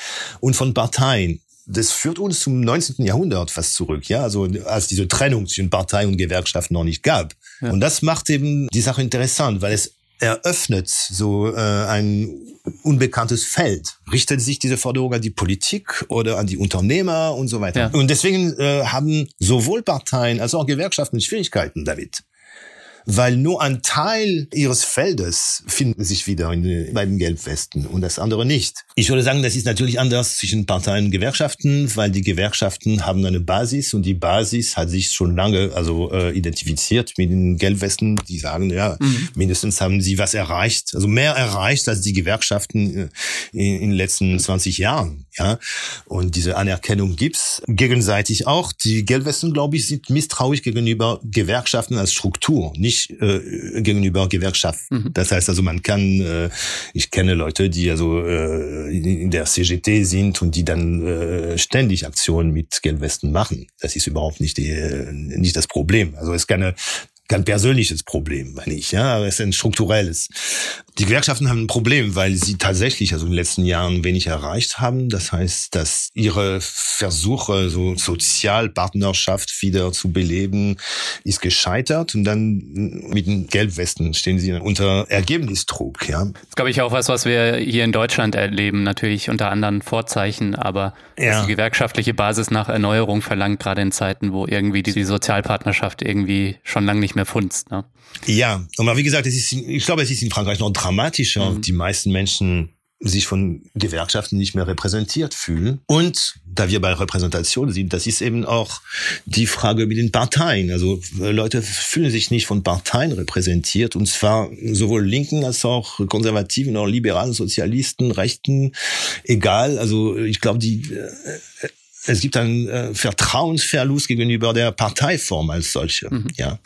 Speaker 3: und von Parteien das führt uns zum 19. Jahrhundert fast zurück, ja, also als diese Trennung zwischen Partei und Gewerkschaft noch nicht gab. Ja. Und das macht eben die Sache interessant, weil es eröffnet so äh, ein unbekanntes Feld. Richtet sich diese Forderung an die Politik oder an die Unternehmer und so weiter. Ja. Und deswegen äh, haben sowohl Parteien als auch Gewerkschaften Schwierigkeiten damit weil nur ein Teil ihres Feldes finden sich wieder in den, bei den Gelbwesten und das andere nicht. Ich würde sagen, das ist natürlich anders zwischen Parteien und Gewerkschaften, weil die Gewerkschaften haben eine Basis und die Basis hat sich schon lange also äh, identifiziert mit den Gelbwesten. Die sagen, ja, mhm. mindestens haben sie was erreicht, also mehr erreicht als die Gewerkschaften äh, in, in den letzten 20 Jahren. Ja, und diese Anerkennung gibt's gegenseitig auch. Die Gelbwesten, glaube ich, sind misstrauisch gegenüber Gewerkschaften als Struktur, nicht äh, gegenüber Gewerkschaften. Mhm. Das heißt also, man kann, äh, ich kenne Leute, die also äh, in der CGT sind und die dann äh, ständig Aktionen mit Gelbwesten machen. Das ist überhaupt nicht die, äh, nicht das Problem. Also es ist keine kein persönliches Problem, meine ich, ja, aber es ist ein strukturelles. Die Gewerkschaften haben ein Problem, weil sie tatsächlich also in den letzten Jahren wenig erreicht haben. Das heißt, dass ihre Versuche, so Sozialpartnerschaft wieder zu beleben, ist gescheitert. Und dann mit den Gelbwesten stehen sie unter Ergebnisdruck. Ja. Das
Speaker 1: ist, glaube ich, auch was, was wir hier in Deutschland erleben, natürlich unter anderen Vorzeichen, aber ja. die gewerkschaftliche Basis nach Erneuerung verlangt, gerade in Zeiten, wo irgendwie die Sozialpartnerschaft irgendwie schon lange nicht mehr funzt. Ne?
Speaker 3: Ja, aber wie gesagt, es ist, ich glaube, es ist in Frankreich noch dramatischer. Mhm. Die meisten Menschen sich von Gewerkschaften nicht mehr repräsentiert fühlen. Und da wir bei Repräsentation sind, das ist eben auch die Frage mit den Parteien. Also Leute fühlen sich nicht von Parteien repräsentiert, und zwar sowohl Linken als auch Konservativen oder liberalen Sozialisten, Rechten, egal. Also ich glaube, die äh, es gibt einen äh, Vertrauensverlust gegenüber der Parteiform als solche. Mhm. Ja.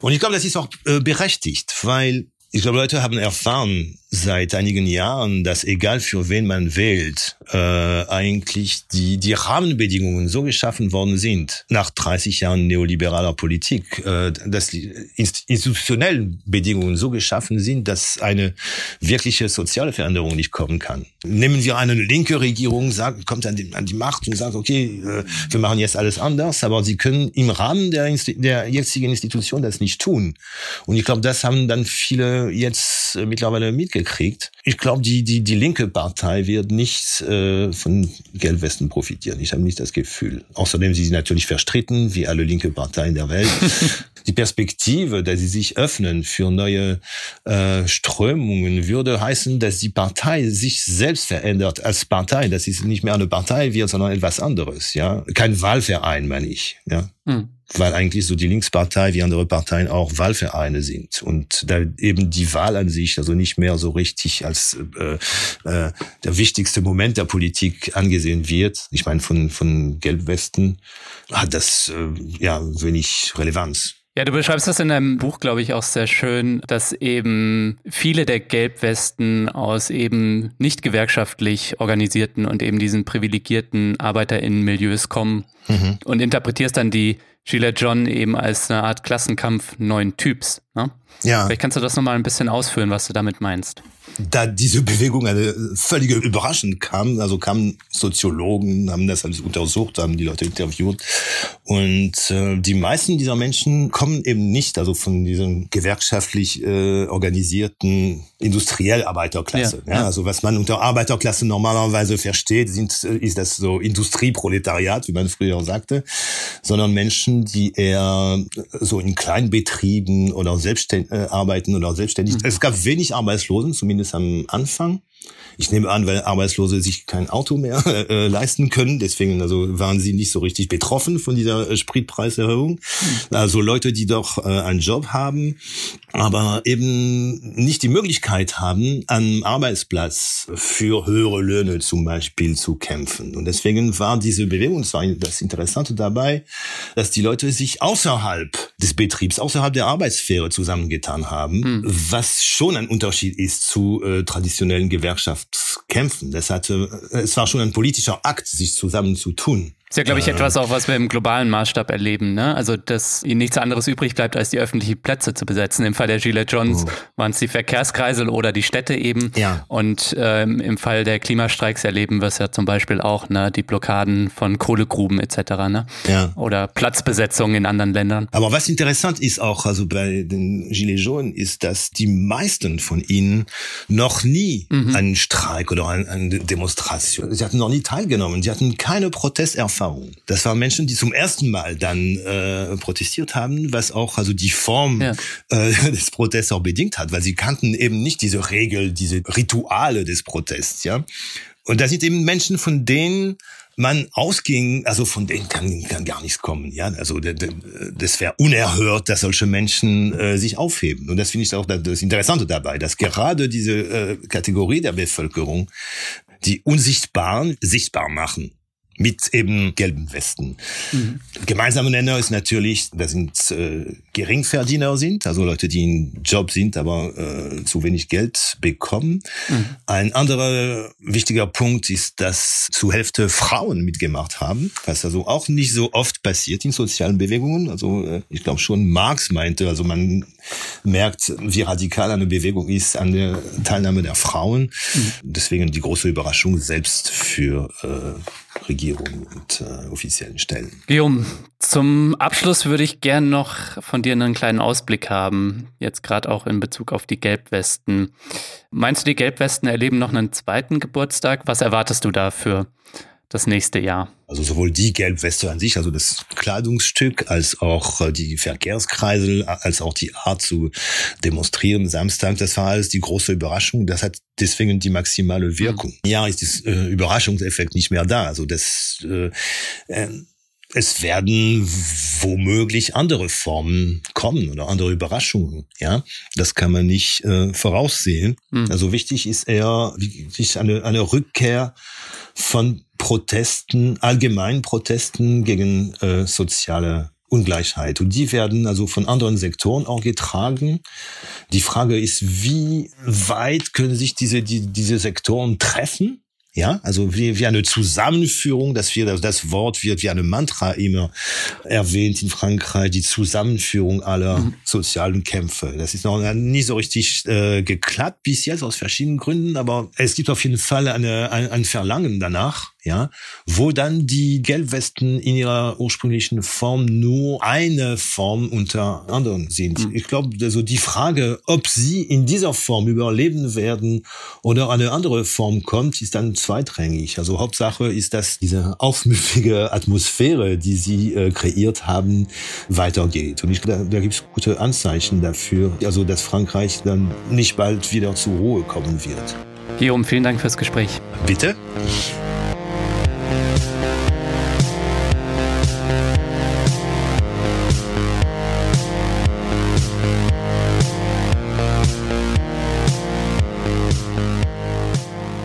Speaker 3: Und ich glaube, das ist auch äh, berechtigt, weil ich glaube, Leute haben erfahren, seit einigen Jahren, dass egal für wen man wählt, äh, eigentlich die, die Rahmenbedingungen so geschaffen worden sind, nach 30 Jahren neoliberaler Politik, äh, dass die institutionellen Bedingungen so geschaffen sind, dass eine wirkliche soziale Veränderung nicht kommen kann. Nehmen wir eine linke Regierung, sagt, kommt an die, an die Macht und sagt, okay, äh, wir machen jetzt alles anders, aber sie können im Rahmen der, der jetzigen Institution das nicht tun. Und ich glaube, das haben dann viele jetzt mittlerweile mitgekriegt. Ich glaube, die, die, die linke Partei wird nicht äh, von Gelbwesten profitieren. Ich habe nicht das Gefühl. Außerdem sie sind natürlich verstritten, wie alle linke Parteien der Welt. die Perspektive, dass sie sich öffnen für neue äh, Strömungen, würde heißen, dass die Partei sich selbst verändert als Partei, dass es nicht mehr eine Partei wird, sondern etwas anderes. Ja, kein Wahlverein, meine ich. Ja. Hm weil eigentlich so die Linkspartei wie andere Parteien auch Wahlvereine sind und da eben die Wahl an sich also nicht mehr so richtig als äh, äh, der wichtigste Moment der Politik angesehen wird. Ich meine von von Gelbwesten hat das äh, ja wenig Relevanz.
Speaker 1: Ja, du beschreibst das in deinem Buch, glaube ich, auch sehr schön, dass eben viele der Gelbwesten aus eben nicht gewerkschaftlich organisierten und eben diesen privilegierten ArbeiterInnen-Milieus kommen mhm. und interpretierst dann die Sheila John eben als eine Art Klassenkampf neuen Typs. Ne? Ja. Vielleicht kannst du das nochmal ein bisschen ausführen, was du damit meinst
Speaker 3: da diese Bewegung eine völlige Überraschung kam, also kamen Soziologen, haben das alles untersucht, haben die Leute interviewt und äh, die meisten dieser Menschen kommen eben nicht also von diesem gewerkschaftlich äh, organisierten industriell Arbeiterklasse. Ja, ja. Also was man unter Arbeiterklasse normalerweise versteht, sind, äh, ist das so Industrieproletariat, wie man früher sagte, sondern Menschen, die eher so in Kleinbetrieben oder selbstständig äh, arbeiten oder selbstständig. Mhm. Es gab wenig Arbeitslosen, zumindest zumindest am Anfang. Ich nehme an, weil Arbeitslose sich kein Auto mehr äh, leisten können. Deswegen also waren sie nicht so richtig betroffen von dieser äh, Spritpreiserhöhung. Also Leute, die doch äh, einen Job haben, aber eben nicht die Möglichkeit haben, am Arbeitsplatz für höhere Löhne zum Beispiel zu kämpfen. Und deswegen war diese Bewegung, das war das Interessante dabei, dass die Leute sich außerhalb des Betriebs, außerhalb der Arbeitssphäre zusammengetan haben, hm. was schon ein Unterschied ist zu äh, traditionellen Gewerkschaftskämpfen. Das hatte, es war schon ein politischer Akt, sich zusammenzutun.
Speaker 1: Ist ja, glaube ich, äh, etwas auch, was wir im globalen Maßstab erleben. Ne? Also, dass ihnen nichts anderes übrig bleibt, als die öffentlichen Plätze zu besetzen. Im Fall der Gillette Johns oh. waren es die Verkehrskreisel oder die Städte eben. Ja. Und ähm, im Fall der Klimastreiks erleben wir es ja zum Beispiel auch, ne? die Blockaden von Kohlegruben etc. Ne? Ja. Oder Platzbesetzungen in anderen Ländern.
Speaker 3: Aber was interessant ist auch, also bei den Gilets jaunes, ist, dass die meisten von ihnen noch nie mhm. einen Streik oder eine Demonstration, sie hatten noch nie teilgenommen, sie hatten keine Protesterfahrung Erfahrung. Das waren Menschen, die zum ersten Mal dann äh, protestiert haben, was auch also die Form ja. äh, des Protests auch bedingt hat, weil sie kannten eben nicht diese Regel, diese Rituale des Protests, ja. Und da sind eben Menschen, von denen man ausging, also von denen kann, kann gar nichts kommen. Ja, also das wäre unerhört, dass solche Menschen äh, sich aufheben. Und das finde ich auch das Interessante dabei, dass gerade diese äh, Kategorie der Bevölkerung die Unsichtbaren sichtbar machen mit eben gelben Westen. Mhm. Gemeinsamer Nenner ist natürlich, das sind äh, Geringverdiener sind, also Leute, die in Job sind, aber äh, zu wenig Geld bekommen. Mhm. Ein anderer wichtiger Punkt ist, dass zu Hälfte Frauen mitgemacht haben, was also auch nicht so oft passiert in sozialen Bewegungen. Also äh, ich glaube schon Marx meinte, also man merkt, wie radikal eine Bewegung ist an der Teilnahme der Frauen. Mhm. Deswegen die große Überraschung selbst für äh, Regierungen und äh, offiziellen Stellen.
Speaker 1: Guillaume, zum Abschluss würde ich gern noch von dir einen kleinen Ausblick haben, jetzt gerade auch in Bezug auf die Gelbwesten. Meinst du, die Gelbwesten erleben noch einen zweiten Geburtstag? Was erwartest du da für das nächste Jahr?
Speaker 3: Also sowohl die Gelbweste an sich, also das Kleidungsstück, als auch äh, die Verkehrskreisel, als auch die Art zu demonstrieren Samstag, das war alles die große Überraschung. Das hat deswegen die maximale Wirkung. Mhm. Ja, ist das äh, Überraschungseffekt nicht mehr da. Also das äh, äh, es werden womöglich andere Formen kommen oder andere Überraschungen. Ja, das kann man nicht äh, voraussehen. Mhm. Also wichtig ist eher wichtig eine, eine Rückkehr von Protesten, allgemeinen Protesten gegen äh, soziale Ungleichheit. Und die werden also von anderen Sektoren auch getragen. Die Frage ist, wie weit können sich diese, die, diese Sektoren treffen? Ja, also wie, wie eine Zusammenführung, dass wir das Wort wird wie eine Mantra immer erwähnt in Frankreich, die Zusammenführung aller mhm. sozialen Kämpfe. Das ist noch nie so richtig äh, geklappt bis jetzt aus verschiedenen Gründen, aber es gibt auf jeden Fall eine, ein, ein Verlangen danach ja, wo dann die Gelbwesten in ihrer ursprünglichen Form nur eine Form unter anderen sind. Mhm. Ich glaube, also die Frage, ob sie in dieser Form überleben werden oder eine andere Form kommt, ist dann zweitrangig. Also Hauptsache ist, dass diese aufmüffige Atmosphäre, die sie äh, kreiert haben, weitergeht. Und ich da, da gibt es gute Anzeichen dafür, also dass Frankreich dann nicht bald wieder zur Ruhe kommen wird.
Speaker 1: Guillaume, vielen Dank fürs Gespräch.
Speaker 3: Bitte.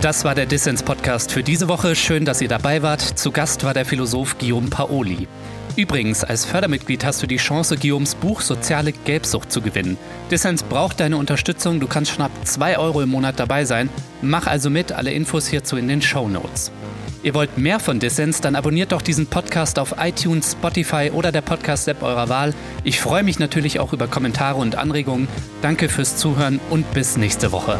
Speaker 1: Das war der Dissens-Podcast für diese Woche. Schön, dass ihr dabei wart. Zu Gast war der Philosoph Guillaume Paoli. Übrigens, als Fördermitglied hast du die Chance, Guillaumes Buch Soziale Gelbsucht zu gewinnen. Dissens braucht deine Unterstützung. Du kannst schon ab 2 Euro im Monat dabei sein. Mach also mit. Alle Infos hierzu in den Show Notes. Ihr wollt mehr von Dissens, dann abonniert doch diesen Podcast auf iTunes, Spotify oder der Podcast-App eurer Wahl. Ich freue mich natürlich auch über Kommentare und Anregungen. Danke fürs Zuhören und bis nächste Woche.